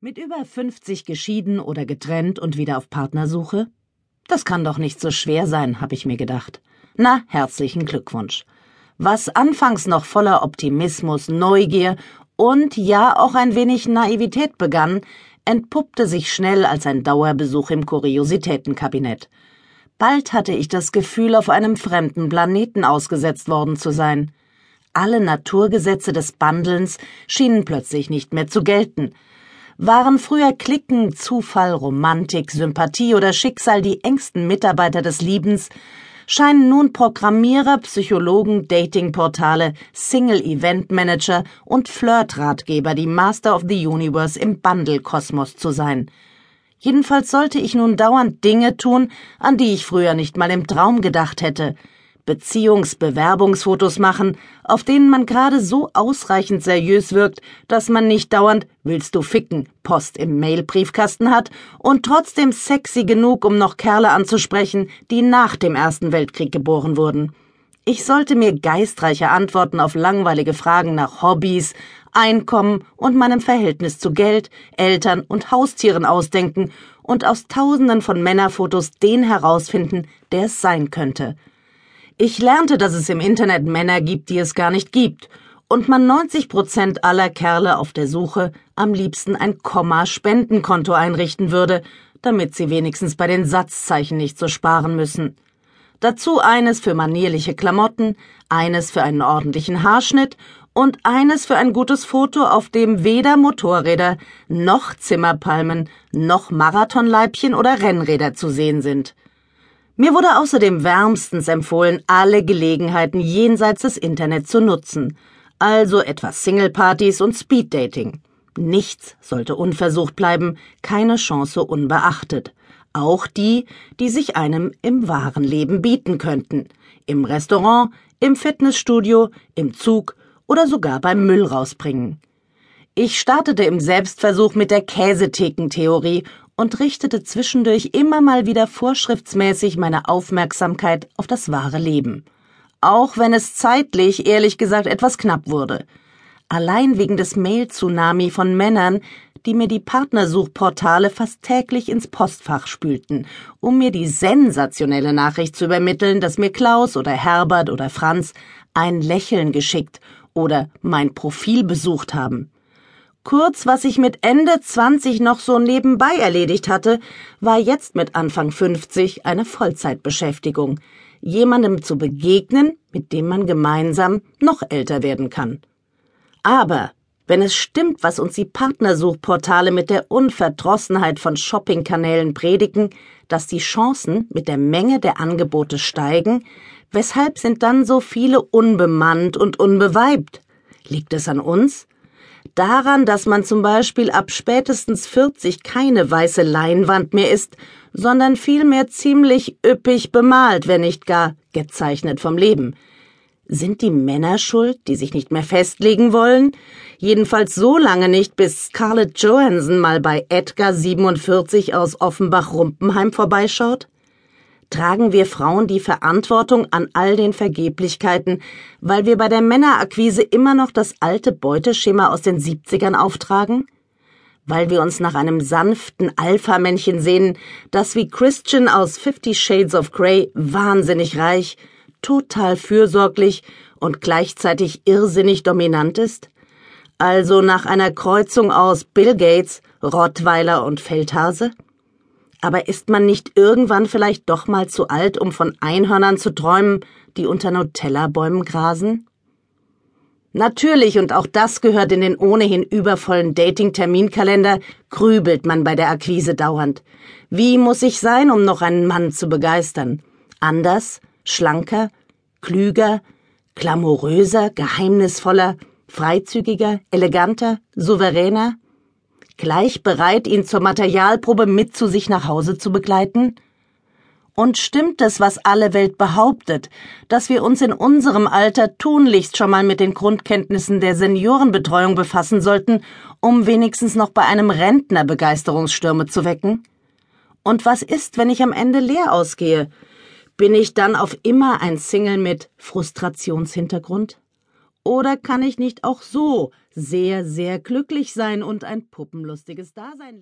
Mit über 50 geschieden oder getrennt und wieder auf Partnersuche? Das kann doch nicht so schwer sein, habe ich mir gedacht. Na, herzlichen Glückwunsch. Was anfangs noch voller Optimismus, Neugier und ja auch ein wenig Naivität begann, entpuppte sich schnell als ein Dauerbesuch im Kuriositätenkabinett. Bald hatte ich das Gefühl, auf einem fremden Planeten ausgesetzt worden zu sein. Alle Naturgesetze des Bandelns schienen plötzlich nicht mehr zu gelten, waren früher Klicken, Zufall, Romantik, Sympathie oder Schicksal die engsten Mitarbeiter des Liebens, scheinen nun Programmierer, Psychologen, Datingportale, Single-Event-Manager und Flirt-Ratgeber die Master of the Universe im Bundle-Kosmos zu sein. Jedenfalls sollte ich nun dauernd Dinge tun, an die ich früher nicht mal im Traum gedacht hätte – Beziehungsbewerbungsfotos machen, auf denen man gerade so ausreichend seriös wirkt, dass man nicht dauernd willst du ficken Post im Mailbriefkasten hat und trotzdem sexy genug, um noch Kerle anzusprechen, die nach dem Ersten Weltkrieg geboren wurden. Ich sollte mir geistreiche Antworten auf langweilige Fragen nach Hobbys, Einkommen und meinem Verhältnis zu Geld, Eltern und Haustieren ausdenken und aus tausenden von Männerfotos den herausfinden, der es sein könnte. Ich lernte, dass es im Internet Männer gibt, die es gar nicht gibt, und man 90 Prozent aller Kerle auf der Suche am liebsten ein Komma-Spendenkonto einrichten würde, damit sie wenigstens bei den Satzzeichen nicht so sparen müssen. Dazu eines für manierliche Klamotten, eines für einen ordentlichen Haarschnitt und eines für ein gutes Foto, auf dem weder Motorräder noch Zimmerpalmen noch Marathonleibchen oder Rennräder zu sehen sind. Mir wurde außerdem wärmstens empfohlen, alle Gelegenheiten jenseits des Internets zu nutzen, also etwas Singlepartys und Speeddating. Nichts sollte unversucht bleiben, keine Chance unbeachtet. Auch die, die sich einem im wahren Leben bieten könnten. Im Restaurant, im Fitnessstudio, im Zug oder sogar beim Müll rausbringen. Ich startete im Selbstversuch mit der Käsetheken-Theorie und richtete zwischendurch immer mal wieder vorschriftsmäßig meine Aufmerksamkeit auf das wahre Leben. Auch wenn es zeitlich, ehrlich gesagt, etwas knapp wurde. Allein wegen des Mail-Tsunami von Männern, die mir die Partnersuchportale fast täglich ins Postfach spülten, um mir die sensationelle Nachricht zu übermitteln, dass mir Klaus oder Herbert oder Franz ein Lächeln geschickt oder mein Profil besucht haben. Kurz, was ich mit Ende 20 noch so nebenbei erledigt hatte, war jetzt mit Anfang 50 eine Vollzeitbeschäftigung. Jemandem zu begegnen, mit dem man gemeinsam noch älter werden kann. Aber wenn es stimmt, was uns die Partnersuchportale mit der Unverdrossenheit von Shoppingkanälen predigen, dass die Chancen mit der Menge der Angebote steigen, weshalb sind dann so viele unbemannt und unbeweibt? Liegt es an uns? Daran, dass man zum Beispiel ab spätestens 40 keine weiße Leinwand mehr ist, sondern vielmehr ziemlich üppig bemalt, wenn nicht gar gezeichnet vom Leben. Sind die Männer schuld, die sich nicht mehr festlegen wollen? Jedenfalls so lange nicht, bis Scarlett Johansson mal bei Edgar 47 aus Offenbach-Rumpenheim vorbeischaut? Tragen wir Frauen die Verantwortung an all den Vergeblichkeiten, weil wir bei der Männerakquise immer noch das alte Beuteschema aus den 70ern auftragen? Weil wir uns nach einem sanften Alpha-Männchen sehnen, das wie Christian aus Fifty Shades of Grey wahnsinnig reich, total fürsorglich und gleichzeitig irrsinnig dominant ist? Also nach einer Kreuzung aus Bill Gates, Rottweiler und Feldhase? Aber ist man nicht irgendwann vielleicht doch mal zu alt, um von Einhörnern zu träumen, die unter Nutella-Bäumen grasen? Natürlich, und auch das gehört in den ohnehin übervollen Dating-Terminkalender, grübelt man bei der Akquise dauernd. Wie muss ich sein, um noch einen Mann zu begeistern? Anders, schlanker, klüger, glamouröser, geheimnisvoller, freizügiger, eleganter, souveräner? Gleich bereit, ihn zur Materialprobe mit zu sich nach Hause zu begleiten? Und stimmt es, was alle Welt behauptet, dass wir uns in unserem Alter tunlichst schon mal mit den Grundkenntnissen der Seniorenbetreuung befassen sollten, um wenigstens noch bei einem Rentner Begeisterungsstürme zu wecken? Und was ist, wenn ich am Ende leer ausgehe? Bin ich dann auf immer ein Single mit Frustrationshintergrund? Oder kann ich nicht auch so sehr, sehr glücklich sein und ein puppenlustiges Dasein